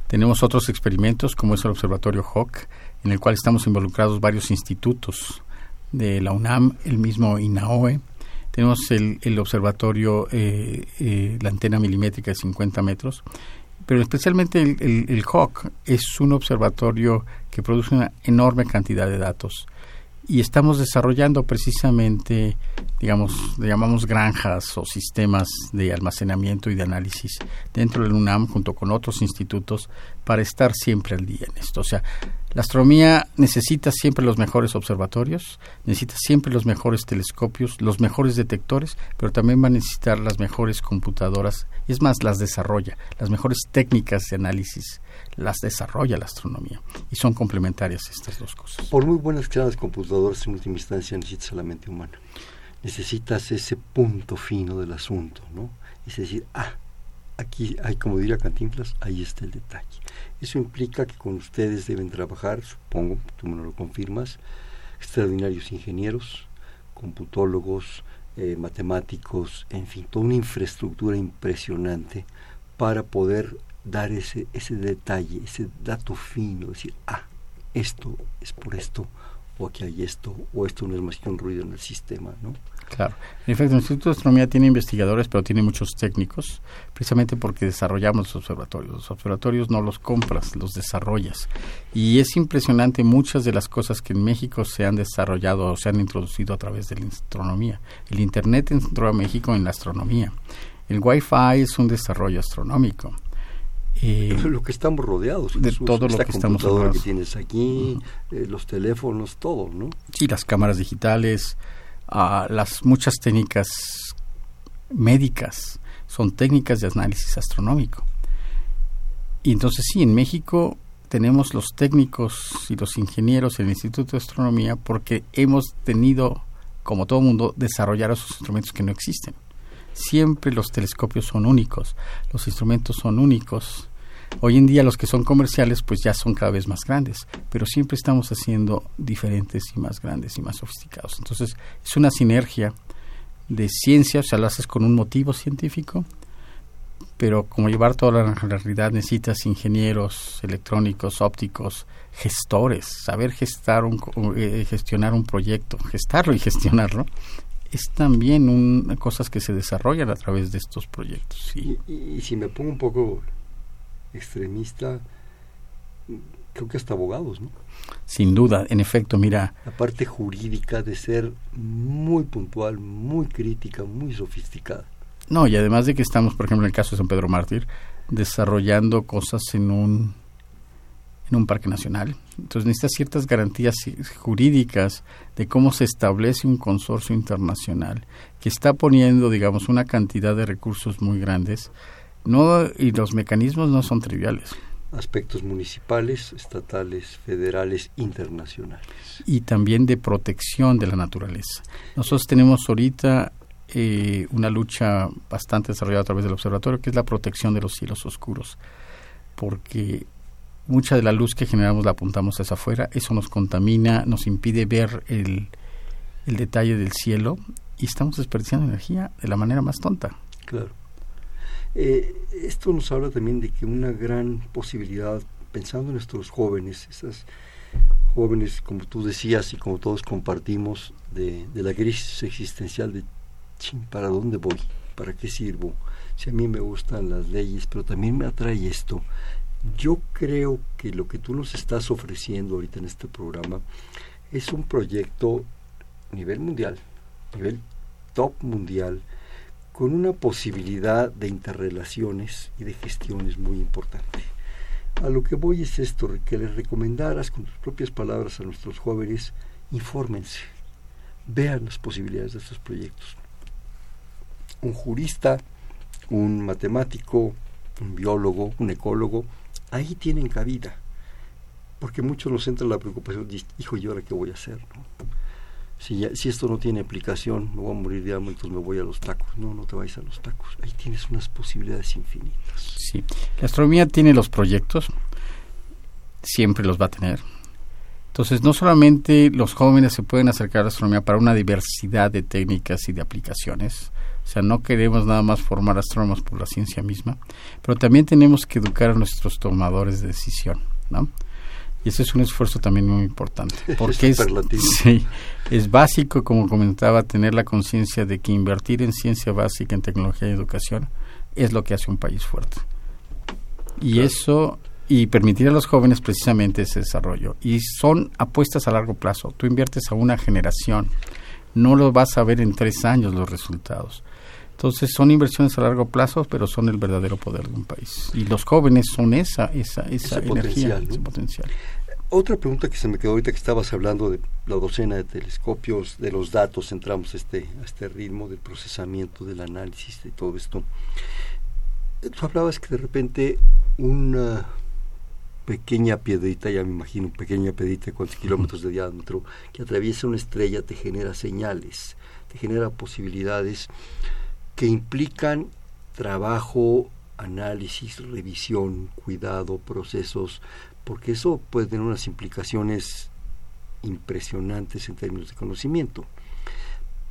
Tenemos otros experimentos, como es el Observatorio Hawk, en el cual estamos involucrados varios institutos de la UNAM, el mismo INAOE. Tenemos el, el observatorio, eh, eh, la antena milimétrica de 50 metros, pero especialmente el, el, el HAWK es un observatorio que produce una enorme cantidad de datos y estamos desarrollando precisamente, digamos, llamamos granjas o sistemas de almacenamiento y de análisis dentro del UNAM junto con otros institutos para estar siempre al día en esto. O sea, la astronomía necesita siempre los mejores observatorios, necesita siempre los mejores telescopios, los mejores detectores, pero también va a necesitar las mejores computadoras, y es más, las desarrolla, las mejores técnicas de análisis las desarrolla la astronomía y son complementarias estas dos cosas.
Por muy buenas que sean las computadoras, en última instancia necesitas la mente humana. Necesitas ese punto fino del asunto, ¿no? Es decir, ah, aquí hay, como diría Cantinflas, ahí está el detalle. Eso implica que con ustedes deben trabajar, supongo, tú me lo confirmas, extraordinarios ingenieros, computólogos, eh, matemáticos, en fin, toda una infraestructura impresionante para poder dar ese, ese detalle, ese dato fino, decir, ah, esto es por esto, o aquí hay esto, o esto no es más que un ruido en el sistema, ¿no?
Claro. En efecto, el Instituto de Astronomía tiene investigadores, pero tiene muchos técnicos, precisamente porque desarrollamos los observatorios. Los observatorios no los compras, los desarrollas. Y es impresionante muchas de las cosas que en México se han desarrollado o se han introducido a través de la astronomía. El Internet entró a México en la astronomía. El Wi-Fi es un desarrollo astronómico.
Eh, lo que estamos rodeados
de todo lo que estamos rodeados.
que tienes aquí eh, los teléfonos todo no
sí las cámaras digitales uh, las muchas técnicas médicas son técnicas de análisis astronómico y entonces sí en México tenemos los técnicos y los ingenieros en el Instituto de Astronomía porque hemos tenido, como todo mundo, desarrollar esos instrumentos que no existen. Siempre los telescopios son únicos, los instrumentos son únicos. Hoy en día los que son comerciales pues ya son cada vez más grandes, pero siempre estamos haciendo diferentes y más grandes y más sofisticados. Entonces es una sinergia de ciencia, o sea, lo haces con un motivo científico, pero como llevar toda la realidad necesitas ingenieros electrónicos, ópticos, gestores, saber gestar un, eh, gestionar un proyecto, gestarlo y gestionarlo, es también un, cosas que se desarrollan a través de estos proyectos.
Y, y, si me pongo un poco extremista, creo que hasta abogados, ¿no?
Sin duda, en efecto, mira.
La parte jurídica de ser muy puntual, muy crítica, muy sofisticada.
No, y además de que estamos, por ejemplo, en el caso de San Pedro Mártir, desarrollando cosas en un en un parque nacional. Entonces necesita ciertas garantías jurídicas de cómo se establece un consorcio internacional que está poniendo, digamos, una cantidad de recursos muy grandes. No y los mecanismos no son triviales.
Aspectos municipales, estatales, federales, internacionales.
Y también de protección de la naturaleza. Nosotros tenemos ahorita eh, una lucha bastante desarrollada a través del observatorio, que es la protección de los cielos oscuros, porque mucha de la luz que generamos la apuntamos hacia afuera, eso nos contamina, nos impide ver el, el detalle del cielo y estamos desperdiciando energía de la manera más tonta.
Claro. Eh, esto nos habla también de que una gran posibilidad, pensando en nuestros jóvenes, esas jóvenes, como tú decías y como todos compartimos, de, de la crisis existencial de ¿para dónde voy? ¿Para qué sirvo? Si a mí me gustan las leyes, pero también me atrae esto. Yo creo que lo que tú nos estás ofreciendo ahorita en este programa es un proyecto a nivel mundial, nivel top mundial, con una posibilidad de interrelaciones y de gestiones muy importante. A lo que voy es esto, que les recomendaras con tus propias palabras a nuestros jóvenes, infórmense, vean las posibilidades de estos proyectos un jurista, un matemático, un biólogo, un ecólogo, ahí tienen cabida. Porque muchos nos entra la preocupación, hijo, ¿y ahora qué voy a hacer? Si, si esto no tiene aplicación, me voy a morir de hambre, entonces me voy a los tacos. No, no te vayas a los tacos. Ahí tienes unas posibilidades infinitas.
Sí, la astronomía tiene los proyectos, siempre los va a tener. Entonces, no solamente los jóvenes se pueden acercar a la astronomía para una diversidad de técnicas y de aplicaciones, o sea, no queremos nada más formar astrónomos por la ciencia misma, pero también tenemos que educar a nuestros tomadores de decisión, ¿no? Y ese es un esfuerzo también muy importante, porque es, sí, es básico, como comentaba, tener la conciencia de que invertir en ciencia básica, en tecnología y educación, es lo que hace un país fuerte. Y eso y permitir a los jóvenes precisamente ese desarrollo. Y son apuestas a largo plazo. Tú inviertes a una generación. No lo vas a ver en tres años los resultados. Entonces son inversiones a largo plazo, pero son el verdadero poder de un país. Y los jóvenes son esa, esa, esa energía, ese potencial.
Otra pregunta que se me quedó ahorita que estabas hablando de la docena de telescopios, de los datos, entramos a este, a este ritmo del procesamiento, del análisis, de todo esto. Tú hablabas que de repente una pequeña piedrita, ya me imagino, pequeña piedrita de cuántos kilómetros de diámetro, que atraviesa una estrella, te genera señales, te genera posibilidades que implican trabajo, análisis, revisión, cuidado, procesos, porque eso puede tener unas implicaciones impresionantes en términos de conocimiento.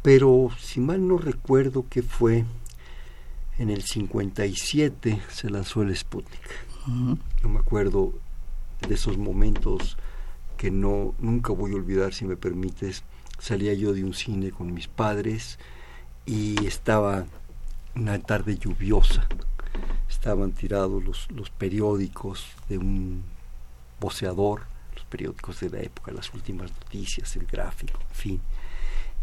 Pero si mal no recuerdo que fue en el 57 se lanzó el Sputnik. Yo me acuerdo de esos momentos que no nunca voy a olvidar si me permites. Salía yo de un cine con mis padres y estaba una tarde lluviosa. Estaban tirados los, los periódicos de un voceador, los periódicos de la época, las últimas noticias, el gráfico, en fin.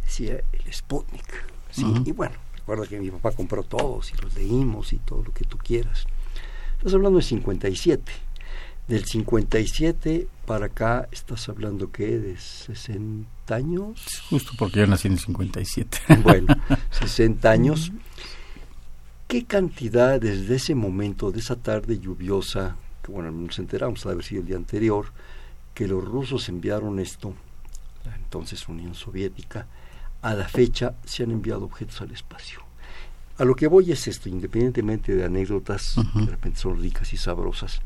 Decía el Sputnik. ¿sí? Y bueno, recuerda que mi papá compró todos y los leímos y todo lo que tú quieras. Estás hablando de 57. Del 57 para acá, ¿estás hablando qué? ¿De 60 años?
Justo porque yo nací en el 57.
Bueno, 60 años. ¿Qué cantidad desde ese momento, de esa tarde lluviosa que bueno, nos enteramos, a haber sido el día anterior, que los rusos enviaron esto, la entonces Unión Soviética, a la fecha se han enviado objetos al espacio. A lo que voy es esto, independientemente de anécdotas que de repente son ricas y sabrosas.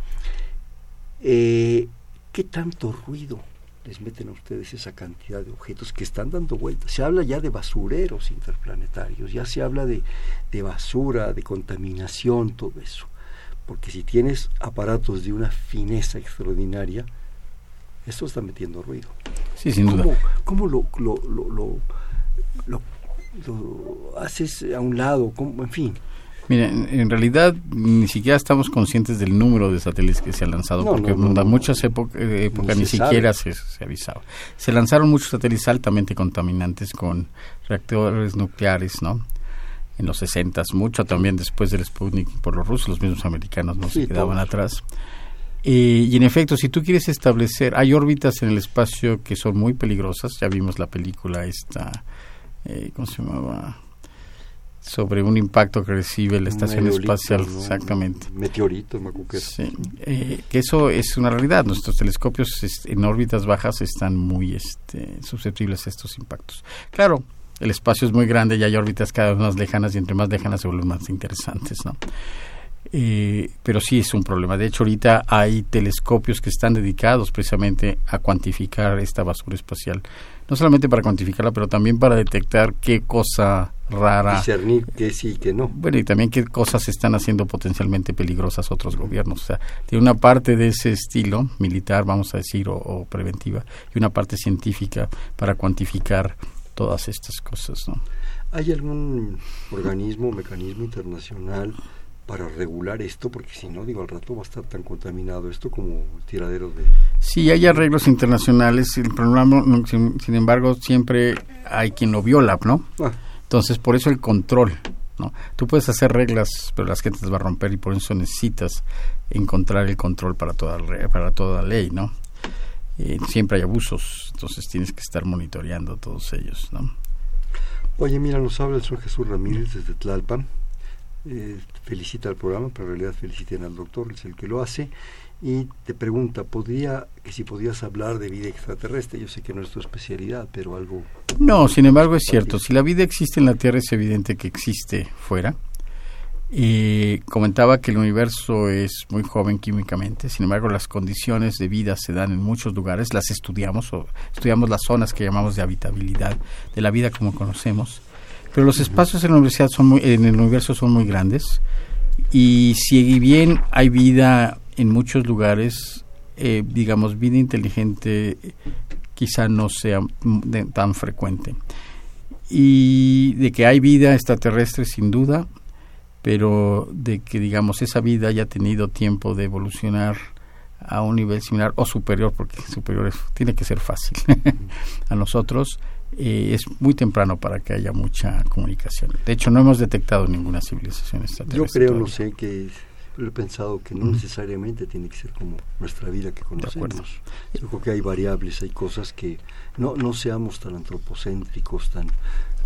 Eh, ¿Qué tanto ruido les meten a ustedes esa cantidad de objetos que están dando vueltas? Se habla ya de basureros interplanetarios, ya se habla de, de basura, de contaminación, todo eso. Porque si tienes aparatos de una fineza extraordinaria, esto está metiendo ruido.
Sí, sin duda.
¿Cómo, lo, lo, lo, lo, haces a un lado? ¿Cómo, en fin.
Mira, en, realidad ni siquiera estamos conscientes del número de satélites que se han lanzado, porque en muchas épocas ni siquiera se, se, avisaba. Se lanzaron muchos satélites altamente contaminantes con reactores nucleares, ¿no? En los 60, mucho también después del Sputnik por los rusos, los mismos americanos no se quedaban atrás. Eh, y en efecto, si tú quieres establecer, hay órbitas en el espacio que son muy peligrosas, ya vimos la película esta, eh, ¿cómo se llamaba? Sobre un impacto que recibe la estación espacial, exactamente.
Meteoritos,
Sí, eh, que eso es una realidad. Nuestros telescopios en órbitas bajas están muy este, susceptibles a estos impactos. Claro, el espacio es muy grande y hay órbitas cada vez más lejanas y entre más lejanas se vuelven más interesantes, ¿no? Eh, pero sí es un problema. De hecho, ahorita hay telescopios que están dedicados precisamente a cuantificar esta basura espacial. No solamente para cuantificarla, pero también para detectar qué cosa rara.
Discernir que sí y que no.
Bueno, y también qué cosas están haciendo potencialmente peligrosas otros gobiernos. O sea, tiene una parte de ese estilo, militar, vamos a decir, o, preventiva, y una parte científica para cuantificar todas estas cosas. ¿no?
¿Hay algún organismo, mecanismo internacional? para regular esto, porque si no, digo, al rato va a estar tan contaminado esto como tiraderos de...
Sí, hay arreglos internacionales, el problema, sin, embargo, siempre hay quien lo viola, ¿no? Ah. Entonces, por eso el control, ¿no? Tú puedes hacer reglas, pero las gente las va a romper y por eso necesitas encontrar el control para toda, para toda ley, ¿no? Eh, siempre hay abusos, entonces tienes que estar monitoreando todos ellos, ¿no?
Oye, mira, nos habla el señor Jesús Ramírez desde Tlalpan eh, felicita al programa, pero en realidad feliciten al doctor, es el que lo hace, y te pregunta, ¿podría, que si podías hablar de vida extraterrestre? Yo sé que no es tu especialidad, pero algo...
No, sin embargo es cierto, si la vida existe en la Tierra es evidente que existe fuera. Y comentaba que el universo es muy joven químicamente, sin embargo las condiciones de vida se dan en muchos lugares, las estudiamos, o estudiamos las zonas que llamamos de habitabilidad de la vida como conocemos pero los espacios en la universidad en el universo son muy grandes y si bien hay vida en muchos lugares, eh, digamos, vida inteligente quizá no sea tan frecuente. Y de que hay vida extraterrestre sin duda, pero de que digamos esa vida haya tenido tiempo de evolucionar a un nivel similar o superior, porque superior tiene que ser fácil a nosotros, eh, es muy temprano para que haya mucha comunicación. De hecho, no hemos detectado ninguna civilización extraterrestre.
Yo creo, no sé, que he pensado que no necesariamente tiene que ser como nuestra vida que conocemos. Yo creo que hay variables, hay cosas que no, no seamos tan antropocéntricos, tan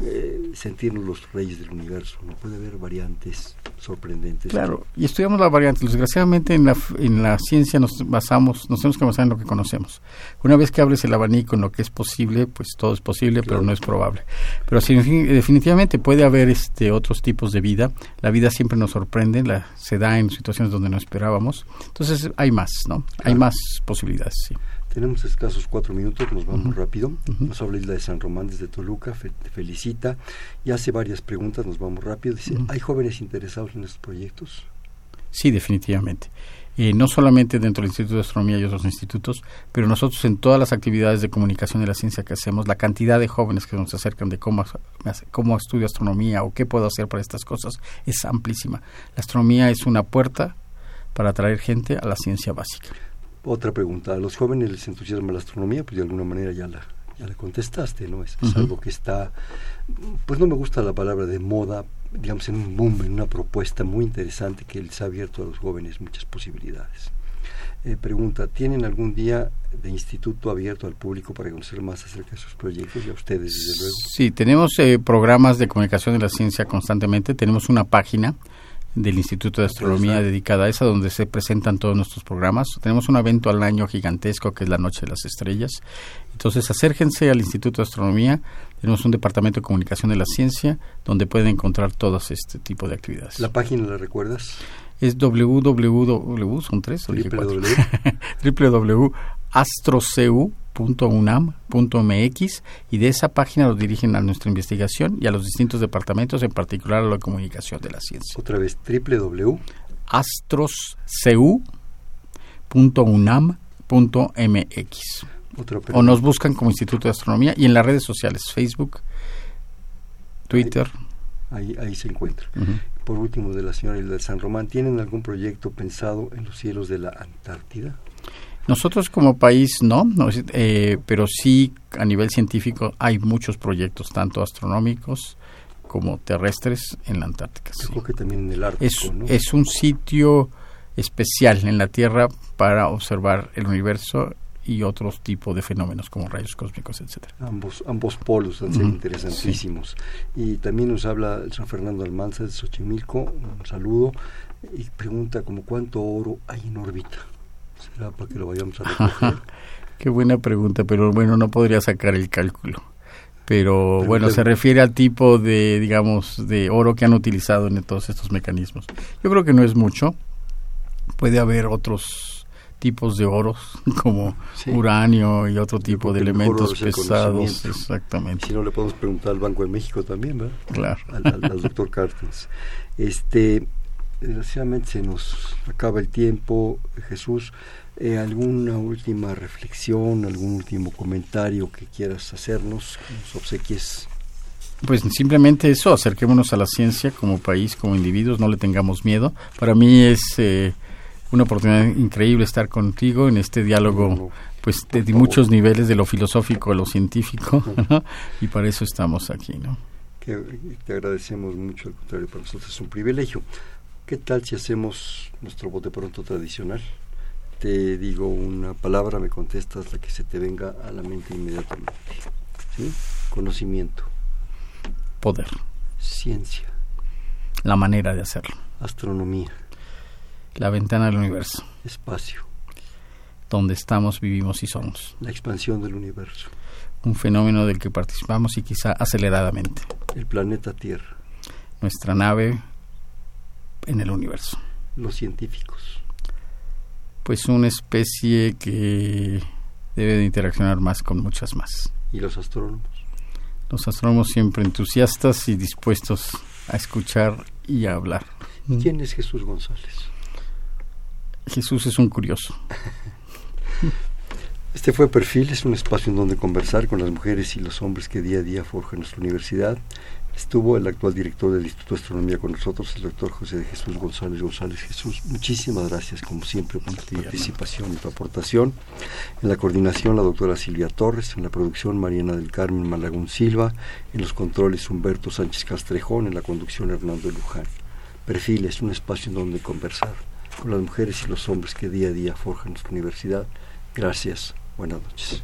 eh, sentirnos los reyes del universo. No puede haber variantes sorprendentes.
Claro, y estudiamos las variantes. Desgraciadamente en la, en la ciencia nos basamos, nos tenemos que basar en lo que conocemos. Una vez que abres el abanico en lo que es posible, pues todo es posible, pero no es probable. Pero sí, definitivamente puede haber este otros tipos de vida. La vida siempre nos sorprende, la, se da en situaciones donde no esperábamos. Entonces hay más, ¿no? Hay más posibilidades, sí.
Tenemos escasos cuatro minutos, nos vamos rápido. Nos habla Isla de San Román desde Toluca, felicita y hace varias preguntas, nos vamos rápido. Dice, ¿hay jóvenes interesados en estos proyectos?
Sí, definitivamente. Eh, no solamente dentro del Instituto de Astronomía y otros institutos, pero nosotros en todas las actividades de comunicación de la ciencia que hacemos, la cantidad de jóvenes que nos acercan de cómo, cómo estudio astronomía o qué puedo hacer para estas cosas es amplísima. La astronomía es una puerta para atraer gente a la ciencia básica.
Otra pregunta, ¿a los jóvenes les entusiasma la astronomía? Pues de alguna manera ya la, ya la contestaste, ¿no? Es, algo que está, pues no me gusta la palabra de moda, digamos en un boom, en una propuesta muy interesante que les ha abierto a los jóvenes muchas posibilidades. Eh, pregunta, ¿tienen algún día de instituto abierto al público para conocer más acerca de sus proyectos y a ustedes, desde luego?
Sí, tenemos eh, programas de comunicación de la ciencia constantemente, tenemos una página del Instituto de Astronomía dedicada a esa, donde se presentan todos nuestros programas. Tenemos un evento al año gigantesco que es la Noche de las Estrellas. Entonces, acérquense al Instituto de Astronomía. Tenemos un departamento de comunicación de la ciencia donde pueden encontrar todos este tipo de actividades.
¿La página la recuerdas?
Es www, son tres www.astroceu.unam.mx y de esa página los dirigen a nuestra investigación y a los distintos departamentos, en particular a la comunicación de la ciencia.
Otra vez,
www.astroceu.unam.mx. O nos buscan como Instituto de Astronomía y en las redes sociales, Facebook, Twitter.
Ahí, ahí se encuentra. Por último, de la señora Hilda de San Román, ¿tienen algún proyecto pensado en los cielos de la Antártida?
Nosotros como país no, eh, pero sí a nivel científico hay muchos proyectos, tanto astronómicos como terrestres en la Antártica.
creo que también en el Ártico,
es, es un sitio especial en la Tierra para observar el universo y otros tipos de fenómenos como rayos cósmicos, etcétera.
Ambos, ambos polos han sido interesantísimos. Y también nos habla el San Fernando Almanza de Xochimilco, un saludo, y pregunta como cuánto oro hay en órbita. ¿Será para que lo vayamos a recoger?
Qué buena pregunta, pero bueno, no podría sacar el cálculo. Pero, bueno, se refiere al tipo de, digamos, de oro que han utilizado en todos estos mecanismos. Yo creo que no es mucho. Puede haber otros tipos de oros como uranio y otro tipo de elementos pesados. Exactamente.
Si no le podemos preguntar al Banco de México también, ¿verdad?
Claro.
Al, doctor Cartens. Este, desgraciadamente se nos acaba el tiempo, Jesús. Eh, ¿Alguna última reflexión, algún último comentario que quieras hacernos, nos obsequies?
Pues simplemente eso, acerquémonos a la ciencia como país, como individuos, no le tengamos miedo. Para mí es eh, una oportunidad increíble estar contigo en este diálogo pues de, muchos niveles de lo filosófico a lo científico y para eso estamos aquí no
que te agradecemos mucho al contrario para nosotros es un privilegio qué tal si hacemos nuestro bote pronto tradicional te digo una palabra me contestas la que se te venga a la mente inmediatamente ¿Sí? conocimiento
poder
ciencia
la manera de hacerlo
astronomía
la ventana del universo.
Espacio.
Donde estamos, vivimos y somos.
La expansión del universo.
Un fenómeno del que participamos y quizá aceleradamente.
El planeta Tierra.
Nuestra nave en el universo.
Los científicos.
Pues una especie que debe de interaccionar más con muchas más.
¿Y los astrónomos?
Los astrónomos siempre entusiastas y dispuestos a escuchar y a hablar.
¿Quién es Jesús González?
Jesús es un curioso.
Este fue Perfil, es un espacio en donde conversar con las mujeres y los hombres que día a día forjan nuestra universidad. Estuvo el actual director del Instituto de Astronomía con nosotros, el doctor José de Jesús González González Jesús. Muchísimas gracias, como siempre, por tu participación y tu aportación. En la coordinación, la doctora Silvia Torres. En la producción, Mariana del Carmen Malagún Silva. En los controles, Humberto Sánchez Castrejón. En la conducción, Hernando Luján. Perfil es un espacio en donde conversar con las mujeres y los hombres que día a día forjan nuestra universidad. Gracias, buenas noches.